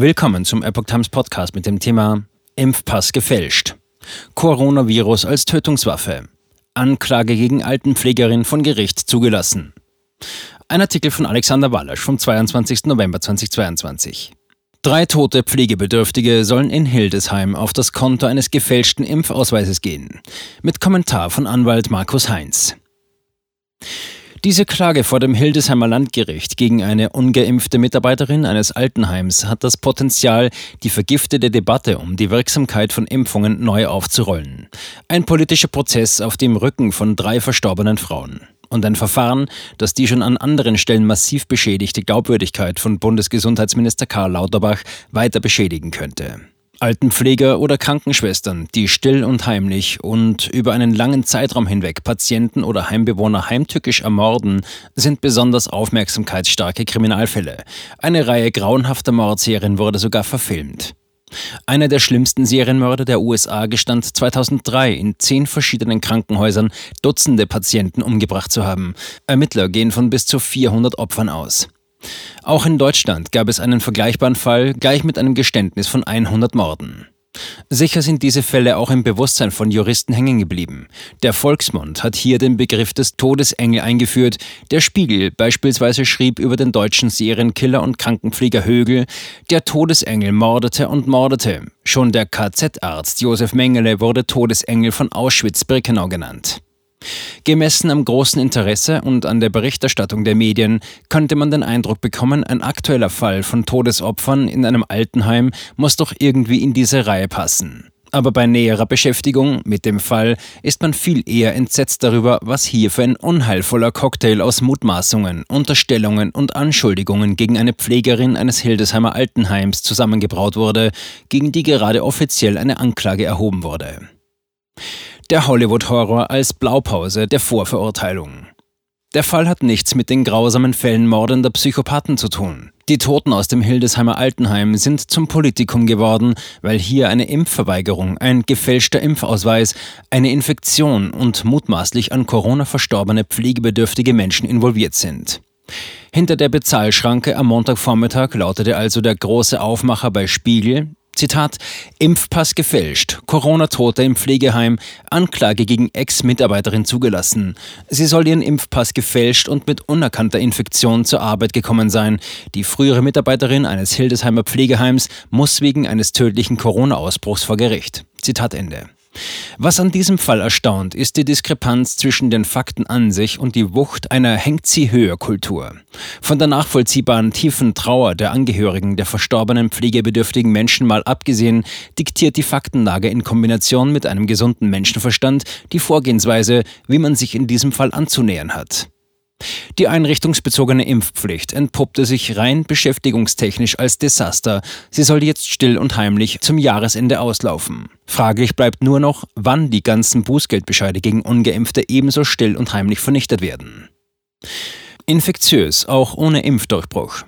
Willkommen zum Epoch Times Podcast mit dem Thema Impfpass gefälscht. Coronavirus als Tötungswaffe. Anklage gegen Altenpflegerin von Gericht zugelassen. Ein Artikel von Alexander Wallasch vom 22. November 2022. Drei tote Pflegebedürftige sollen in Hildesheim auf das Konto eines gefälschten Impfausweises gehen. Mit Kommentar von Anwalt Markus Heinz. Diese Klage vor dem Hildesheimer Landgericht gegen eine ungeimpfte Mitarbeiterin eines Altenheims hat das Potenzial, die vergiftete Debatte um die Wirksamkeit von Impfungen neu aufzurollen. Ein politischer Prozess auf dem Rücken von drei verstorbenen Frauen und ein Verfahren, das die schon an anderen Stellen massiv beschädigte Glaubwürdigkeit von Bundesgesundheitsminister Karl Lauterbach weiter beschädigen könnte. Altenpfleger oder Krankenschwestern, die still und heimlich und über einen langen Zeitraum hinweg Patienten oder Heimbewohner heimtückisch ermorden, sind besonders aufmerksamkeitsstarke Kriminalfälle. Eine Reihe grauenhafter Mordserien wurde sogar verfilmt. Einer der schlimmsten Serienmörder der USA gestand 2003 in zehn verschiedenen Krankenhäusern Dutzende Patienten umgebracht zu haben. Ermittler gehen von bis zu 400 Opfern aus. Auch in Deutschland gab es einen vergleichbaren Fall, gleich mit einem Geständnis von 100 Morden. Sicher sind diese Fälle auch im Bewusstsein von Juristen hängen geblieben. Der Volksmund hat hier den Begriff des Todesengel eingeführt. Der Spiegel beispielsweise schrieb über den deutschen Serienkiller und Krankenpfleger Högel, der Todesengel mordete und mordete. Schon der KZ-Arzt Josef Mengele wurde Todesengel von Auschwitz-Birkenau genannt. Gemessen am großen Interesse und an der Berichterstattung der Medien könnte man den Eindruck bekommen, ein aktueller Fall von Todesopfern in einem Altenheim muss doch irgendwie in diese Reihe passen. Aber bei näherer Beschäftigung mit dem Fall ist man viel eher entsetzt darüber, was hier für ein unheilvoller Cocktail aus Mutmaßungen, Unterstellungen und Anschuldigungen gegen eine Pflegerin eines Hildesheimer Altenheims zusammengebraut wurde, gegen die gerade offiziell eine Anklage erhoben wurde der Hollywood-Horror als Blaupause der Vorverurteilung. Der Fall hat nichts mit den grausamen Fällen mordender Psychopathen zu tun. Die Toten aus dem Hildesheimer Altenheim sind zum Politikum geworden, weil hier eine Impfverweigerung, ein gefälschter Impfausweis, eine Infektion und mutmaßlich an Corona verstorbene pflegebedürftige Menschen involviert sind. Hinter der Bezahlschranke am Montagvormittag lautete also der große Aufmacher bei Spiegel, Zitat, Impfpass gefälscht, Corona-Tote im Pflegeheim, Anklage gegen Ex-Mitarbeiterin zugelassen. Sie soll ihren Impfpass gefälscht und mit unerkannter Infektion zur Arbeit gekommen sein. Die frühere Mitarbeiterin eines Hildesheimer Pflegeheims muss wegen eines tödlichen Corona-Ausbruchs vor Gericht. Zitat Ende. Was an diesem Fall erstaunt, ist die Diskrepanz zwischen den Fakten an sich und die Wucht einer Hängt sie höher Kultur. Von der nachvollziehbaren tiefen Trauer der Angehörigen der verstorbenen pflegebedürftigen Menschen mal abgesehen, diktiert die Faktenlage in Kombination mit einem gesunden Menschenverstand die Vorgehensweise, wie man sich in diesem Fall anzunähern hat. Die einrichtungsbezogene Impfpflicht entpuppte sich rein beschäftigungstechnisch als Desaster. Sie soll jetzt still und heimlich zum Jahresende auslaufen. Fraglich bleibt nur noch, wann die ganzen Bußgeldbescheide gegen ungeimpfte ebenso still und heimlich vernichtet werden. Infektiös, auch ohne Impfdurchbruch.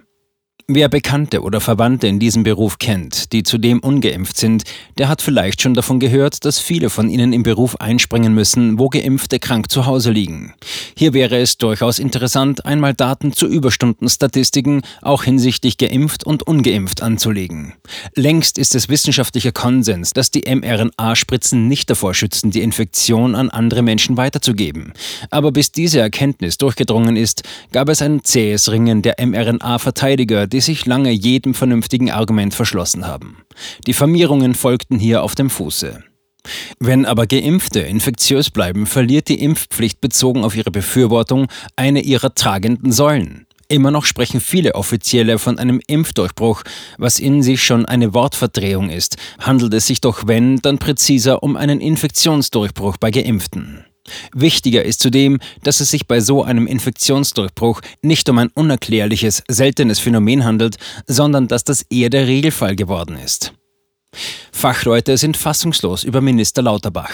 Wer Bekannte oder Verwandte in diesem Beruf kennt, die zudem ungeimpft sind, der hat vielleicht schon davon gehört, dass viele von ihnen im Beruf einspringen müssen, wo Geimpfte krank zu Hause liegen. Hier wäre es durchaus interessant, einmal Daten zu Überstundenstatistiken auch hinsichtlich geimpft und ungeimpft anzulegen. Längst ist es wissenschaftlicher Konsens, dass die mRNA-Spritzen nicht davor schützen, die Infektion an andere Menschen weiterzugeben. Aber bis diese Erkenntnis durchgedrungen ist, gab es ein zähes Ringen der mRNA-Verteidiger, die sich lange jedem vernünftigen Argument verschlossen haben. Diffamierungen folgten hier auf dem Fuße. Wenn aber Geimpfte infektiös bleiben, verliert die Impfpflicht bezogen auf ihre Befürwortung eine ihrer tragenden Säulen. Immer noch sprechen viele Offizielle von einem Impfdurchbruch, was in sich schon eine Wortverdrehung ist. Handelt es sich doch, wenn, dann präziser um einen Infektionsdurchbruch bei Geimpften. Wichtiger ist zudem, dass es sich bei so einem Infektionsdurchbruch nicht um ein unerklärliches, seltenes Phänomen handelt, sondern dass das eher der Regelfall geworden ist. Fachleute sind fassungslos über Minister Lauterbach.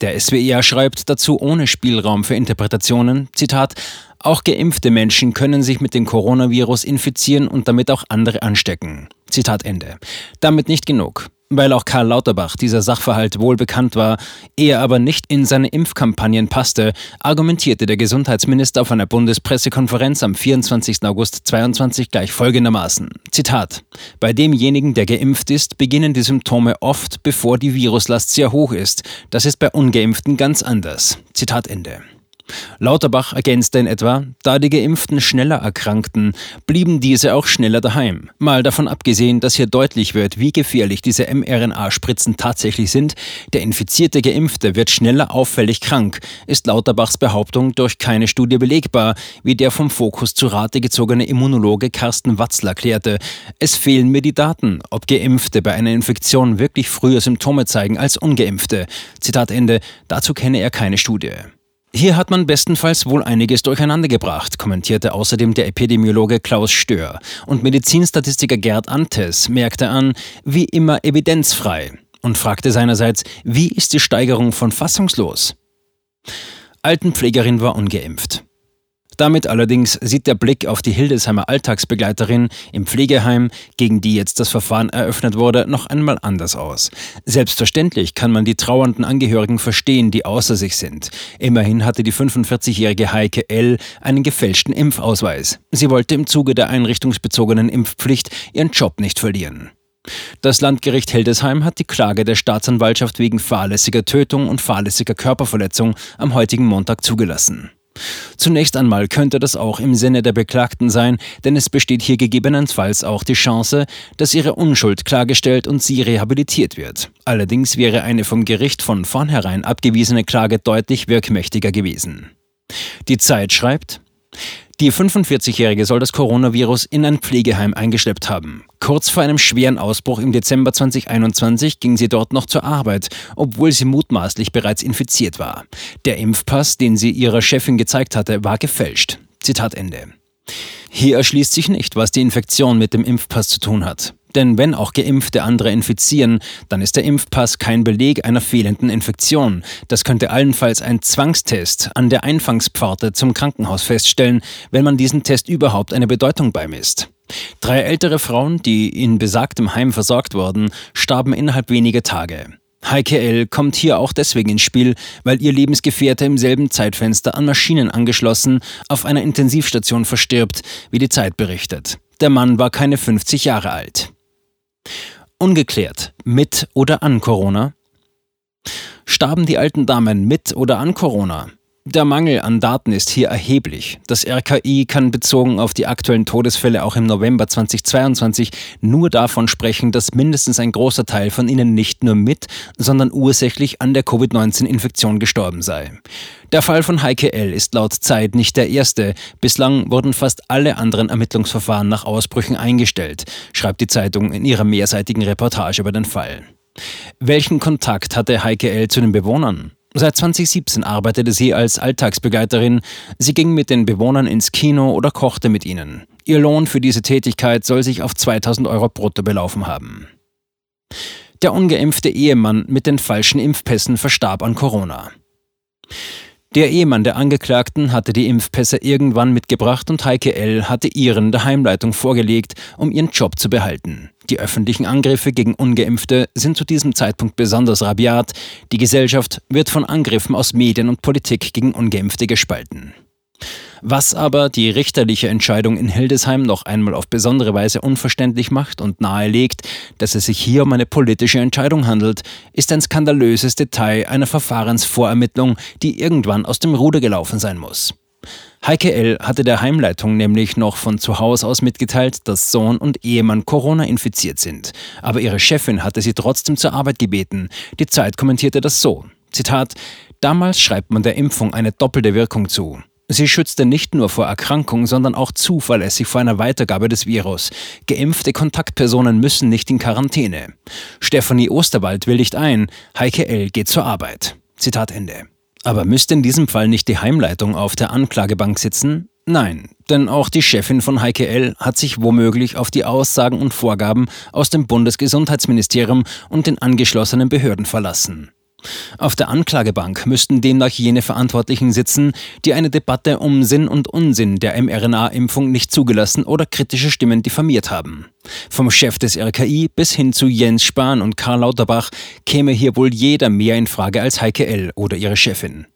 Der SWR schreibt dazu ohne Spielraum für Interpretationen, Zitat, auch geimpfte Menschen können sich mit dem Coronavirus infizieren und damit auch andere anstecken. Zitat Ende. Damit nicht genug. Weil auch Karl Lauterbach dieser Sachverhalt wohl bekannt war, er aber nicht in seine Impfkampagnen passte, argumentierte der Gesundheitsminister auf einer Bundespressekonferenz am 24. August 2022 gleich folgendermaßen. Zitat. Bei demjenigen, der geimpft ist, beginnen die Symptome oft, bevor die Viruslast sehr hoch ist. Das ist bei ungeimpften ganz anders. Zitat Ende. Lauterbach ergänzte in etwa, da die Geimpften schneller erkrankten, blieben diese auch schneller daheim. Mal davon abgesehen, dass hier deutlich wird, wie gefährlich diese mRNA-Spritzen tatsächlich sind, der infizierte Geimpfte wird schneller auffällig krank, ist Lauterbachs Behauptung durch keine Studie belegbar, wie der vom Fokus zu Rate gezogene Immunologe Carsten Watzler erklärte. Es fehlen mir die Daten, ob Geimpfte bei einer Infektion wirklich früher Symptome zeigen als Ungeimpfte. Zitat Ende, dazu kenne er keine Studie. Hier hat man bestenfalls wohl einiges durcheinandergebracht, kommentierte außerdem der Epidemiologe Klaus Stör. Und Medizinstatistiker Gerd Antes merkte an, wie immer evidenzfrei und fragte seinerseits, wie ist die Steigerung von fassungslos? Altenpflegerin war ungeimpft. Damit allerdings sieht der Blick auf die Hildesheimer Alltagsbegleiterin im Pflegeheim, gegen die jetzt das Verfahren eröffnet wurde, noch einmal anders aus. Selbstverständlich kann man die trauernden Angehörigen verstehen, die außer sich sind. Immerhin hatte die 45-jährige Heike L. einen gefälschten Impfausweis. Sie wollte im Zuge der einrichtungsbezogenen Impfpflicht ihren Job nicht verlieren. Das Landgericht Hildesheim hat die Klage der Staatsanwaltschaft wegen fahrlässiger Tötung und fahrlässiger Körperverletzung am heutigen Montag zugelassen. Zunächst einmal könnte das auch im Sinne der Beklagten sein, denn es besteht hier gegebenenfalls auch die Chance, dass ihre Unschuld klargestellt und sie rehabilitiert wird. Allerdings wäre eine vom Gericht von vornherein abgewiesene Klage deutlich wirkmächtiger gewesen. Die Zeit schreibt, die 45-Jährige soll das Coronavirus in ein Pflegeheim eingeschleppt haben. Kurz vor einem schweren Ausbruch im Dezember 2021 ging sie dort noch zur Arbeit, obwohl sie mutmaßlich bereits infiziert war. Der Impfpass, den sie ihrer Chefin gezeigt hatte, war gefälscht. Zitat Ende. Hier erschließt sich nicht, was die Infektion mit dem Impfpass zu tun hat. Denn wenn auch Geimpfte andere infizieren, dann ist der Impfpass kein Beleg einer fehlenden Infektion. Das könnte allenfalls ein Zwangstest an der Einfangspforte zum Krankenhaus feststellen, wenn man diesen Test überhaupt eine Bedeutung beimisst. Drei ältere Frauen, die in besagtem Heim versorgt wurden, starben innerhalb weniger Tage. Heike L. kommt hier auch deswegen ins Spiel, weil ihr Lebensgefährte im selben Zeitfenster an Maschinen angeschlossen auf einer Intensivstation verstirbt, wie die Zeit berichtet. Der Mann war keine 50 Jahre alt. Ungeklärt, mit oder an Corona? Starben die alten Damen mit oder an Corona? Der Mangel an Daten ist hier erheblich. Das RKI kann bezogen auf die aktuellen Todesfälle auch im November 2022 nur davon sprechen, dass mindestens ein großer Teil von ihnen nicht nur mit, sondern ursächlich an der Covid-19-Infektion gestorben sei. Der Fall von Heike L. ist laut Zeit nicht der erste. Bislang wurden fast alle anderen Ermittlungsverfahren nach Ausbrüchen eingestellt, schreibt die Zeitung in ihrer mehrseitigen Reportage über den Fall. Welchen Kontakt hatte Heike L. zu den Bewohnern? Seit 2017 arbeitete sie als Alltagsbegleiterin. Sie ging mit den Bewohnern ins Kino oder kochte mit ihnen. Ihr Lohn für diese Tätigkeit soll sich auf 2000 Euro brutto belaufen haben. Der ungeimpfte Ehemann mit den falschen Impfpässen verstarb an Corona. Der Ehemann der Angeklagten hatte die Impfpässe irgendwann mitgebracht und Heike L. hatte ihren der Heimleitung vorgelegt, um ihren Job zu behalten. Die öffentlichen Angriffe gegen ungeimpfte sind zu diesem Zeitpunkt besonders rabiat. Die Gesellschaft wird von Angriffen aus Medien und Politik gegen ungeimpfte gespalten. Was aber die richterliche Entscheidung in Hildesheim noch einmal auf besondere Weise unverständlich macht und nahelegt, dass es sich hier um eine politische Entscheidung handelt, ist ein skandalöses Detail einer Verfahrensvorermittlung, die irgendwann aus dem Ruder gelaufen sein muss. Heike L. hatte der Heimleitung nämlich noch von zu Hause aus mitgeteilt, dass Sohn und Ehemann Corona infiziert sind. Aber ihre Chefin hatte sie trotzdem zur Arbeit gebeten. Die Zeit kommentierte das so. Zitat, damals schreibt man der Impfung eine doppelte Wirkung zu. Sie schützte nicht nur vor Erkrankung, sondern auch zuverlässig vor einer Weitergabe des Virus. Geimpfte Kontaktpersonen müssen nicht in Quarantäne. Stefanie Osterwald willigt ein, Heike L. geht zur Arbeit. Zitat Ende. Aber müsste in diesem Fall nicht die Heimleitung auf der Anklagebank sitzen? Nein, denn auch die Chefin von Heike L. hat sich womöglich auf die Aussagen und Vorgaben aus dem Bundesgesundheitsministerium und den angeschlossenen Behörden verlassen. Auf der Anklagebank müssten demnach jene Verantwortlichen sitzen, die eine Debatte um Sinn und Unsinn der mRNA-Impfung nicht zugelassen oder kritische Stimmen diffamiert haben. Vom Chef des RKI bis hin zu Jens Spahn und Karl Lauterbach käme hier wohl jeder mehr in Frage als Heike L. oder ihre Chefin.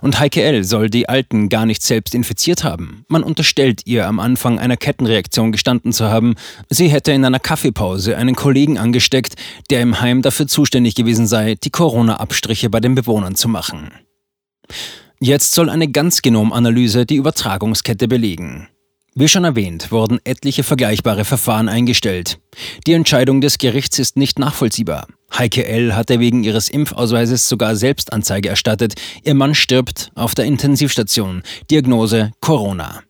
Und Heike L. soll die Alten gar nicht selbst infiziert haben. Man unterstellt ihr am Anfang einer Kettenreaktion gestanden zu haben. Sie hätte in einer Kaffeepause einen Kollegen angesteckt, der im Heim dafür zuständig gewesen sei, die Corona-Abstriche bei den Bewohnern zu machen. Jetzt soll eine Ganzgenomanalyse die Übertragungskette belegen. Wie schon erwähnt, wurden etliche vergleichbare Verfahren eingestellt. Die Entscheidung des Gerichts ist nicht nachvollziehbar. Heike L. hatte wegen ihres Impfausweises sogar Selbstanzeige erstattet. Ihr Mann stirbt auf der Intensivstation. Diagnose Corona.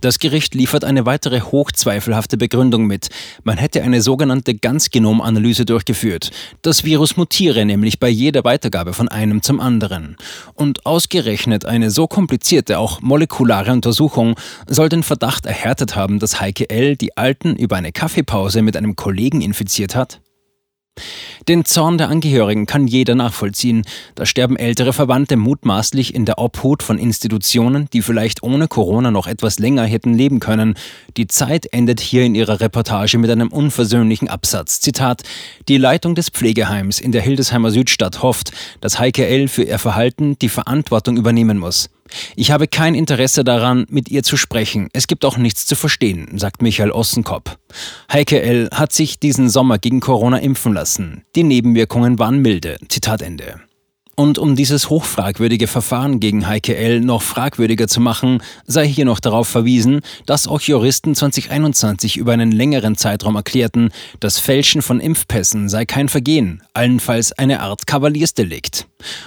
Das Gericht liefert eine weitere hochzweifelhafte Begründung mit. Man hätte eine sogenannte Ganzgenomanalyse durchgeführt. Das Virus mutiere nämlich bei jeder Weitergabe von einem zum anderen. Und ausgerechnet eine so komplizierte, auch molekulare Untersuchung soll den Verdacht erhärtet haben, dass Heike L. die Alten über eine Kaffeepause mit einem Kollegen infiziert hat? Den Zorn der Angehörigen kann jeder nachvollziehen. Da sterben ältere Verwandte mutmaßlich in der Obhut von Institutionen, die vielleicht ohne Corona noch etwas länger hätten leben können. Die Zeit endet hier in ihrer Reportage mit einem unversöhnlichen Absatz. Zitat: Die Leitung des Pflegeheims in der Hildesheimer Südstadt hofft, dass Heike L. für ihr Verhalten die Verantwortung übernehmen muss. Ich habe kein Interesse daran, mit ihr zu sprechen. Es gibt auch nichts zu verstehen, sagt Michael Ossenkopf. Heike L. hat sich diesen Sommer gegen Corona impfen lassen. Die Nebenwirkungen waren milde. Zitat Ende. Und um dieses hochfragwürdige Verfahren gegen Heike L. noch fragwürdiger zu machen, sei hier noch darauf verwiesen, dass auch Juristen 2021 über einen längeren Zeitraum erklärten, das Fälschen von Impfpässen sei kein Vergehen, allenfalls eine Art Kavaliersdelikt.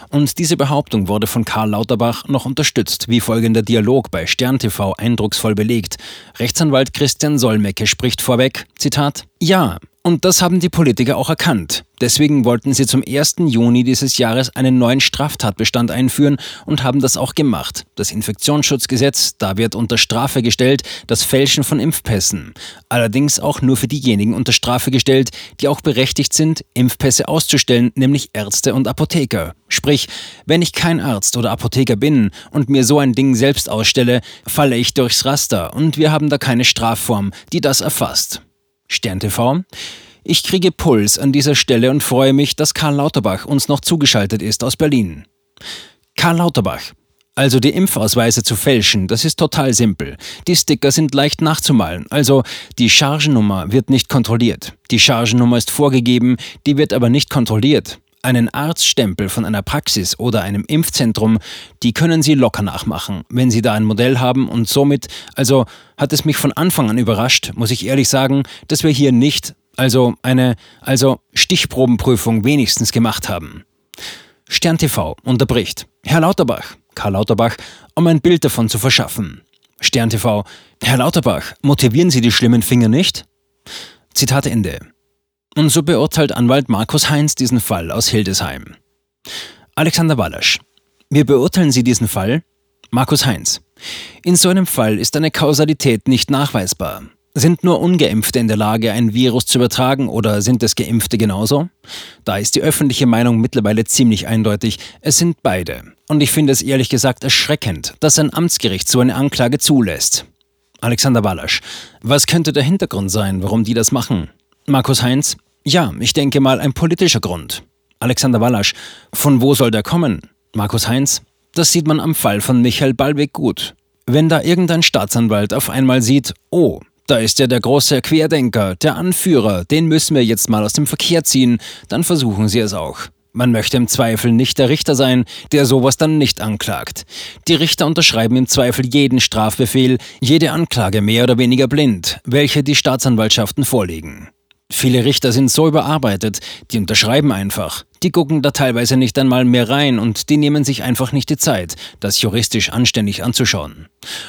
Und diese Behauptung wurde von Karl Lauterbach noch unterstützt, wie folgender Dialog bei Stern TV eindrucksvoll belegt. Rechtsanwalt Christian Solmecke spricht vorweg, Zitat, Ja, und das haben die Politiker auch erkannt. Deswegen wollten sie zum 1. Juni dieses Jahres einen neuen Straftatbestand einführen und haben das auch gemacht. Das Infektionsschutzgesetz, da wird unter Strafe gestellt das Fälschen von Impfpässen. Allerdings auch nur für diejenigen unter Strafe gestellt, die auch berechtigt sind, Impfpässe auszustellen, nämlich Ärzte und Apotheker. Sprich, wenn ich kein Arzt oder Apotheker bin und mir so ein Ding selbst ausstelle, falle ich durchs Raster und wir haben da keine Strafform, die das erfasst. Stern TV. Ich kriege Puls an dieser Stelle und freue mich, dass Karl Lauterbach uns noch zugeschaltet ist aus Berlin. Karl Lauterbach. Also die Impfausweise zu fälschen, das ist total simpel. Die Sticker sind leicht nachzumalen, also die Chargennummer wird nicht kontrolliert. Die Chargennummer ist vorgegeben, die wird aber nicht kontrolliert. Einen Arztstempel von einer Praxis oder einem Impfzentrum, die können Sie locker nachmachen, wenn Sie da ein Modell haben und somit, also hat es mich von Anfang an überrascht, muss ich ehrlich sagen, dass wir hier nicht, also eine, also Stichprobenprüfung wenigstens gemacht haben. Stern TV unterbricht. Herr Lauterbach, Karl Lauterbach, um ein Bild davon zu verschaffen. Stern TV, Herr Lauterbach, motivieren Sie die schlimmen Finger nicht? Zitat Ende. Und so beurteilt Anwalt Markus Heinz diesen Fall aus Hildesheim. Alexander Wallasch. Wie beurteilen Sie diesen Fall? Markus Heinz. In so einem Fall ist eine Kausalität nicht nachweisbar. Sind nur ungeimpfte in der Lage, ein Virus zu übertragen oder sind es geimpfte genauso? Da ist die öffentliche Meinung mittlerweile ziemlich eindeutig. Es sind beide. Und ich finde es ehrlich gesagt erschreckend, dass ein Amtsgericht so eine Anklage zulässt. Alexander Wallasch. Was könnte der Hintergrund sein, warum die das machen? Markus Heinz, ja, ich denke mal ein politischer Grund. Alexander Wallasch, von wo soll der kommen? Markus Heinz, das sieht man am Fall von Michael Ballweg gut. Wenn da irgendein Staatsanwalt auf einmal sieht, oh, da ist ja der große Querdenker, der Anführer, den müssen wir jetzt mal aus dem Verkehr ziehen, dann versuchen sie es auch. Man möchte im Zweifel nicht der Richter sein, der sowas dann nicht anklagt. Die Richter unterschreiben im Zweifel jeden Strafbefehl, jede Anklage mehr oder weniger blind, welche die Staatsanwaltschaften vorlegen. Viele Richter sind so überarbeitet, die unterschreiben einfach. Die gucken da teilweise nicht einmal mehr rein und die nehmen sich einfach nicht die Zeit, das juristisch anständig anzuschauen.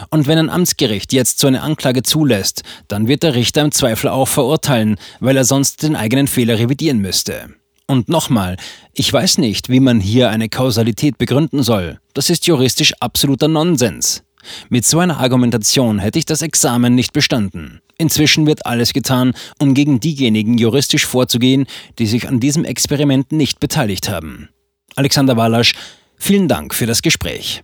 Und wenn ein Amtsgericht jetzt so eine Anklage zulässt, dann wird der Richter im Zweifel auch verurteilen, weil er sonst den eigenen Fehler revidieren müsste. Und nochmal, ich weiß nicht, wie man hier eine Kausalität begründen soll. Das ist juristisch absoluter Nonsens. Mit so einer Argumentation hätte ich das Examen nicht bestanden. Inzwischen wird alles getan, um gegen diejenigen juristisch vorzugehen, die sich an diesem Experiment nicht beteiligt haben. Alexander Walasch, vielen Dank für das Gespräch.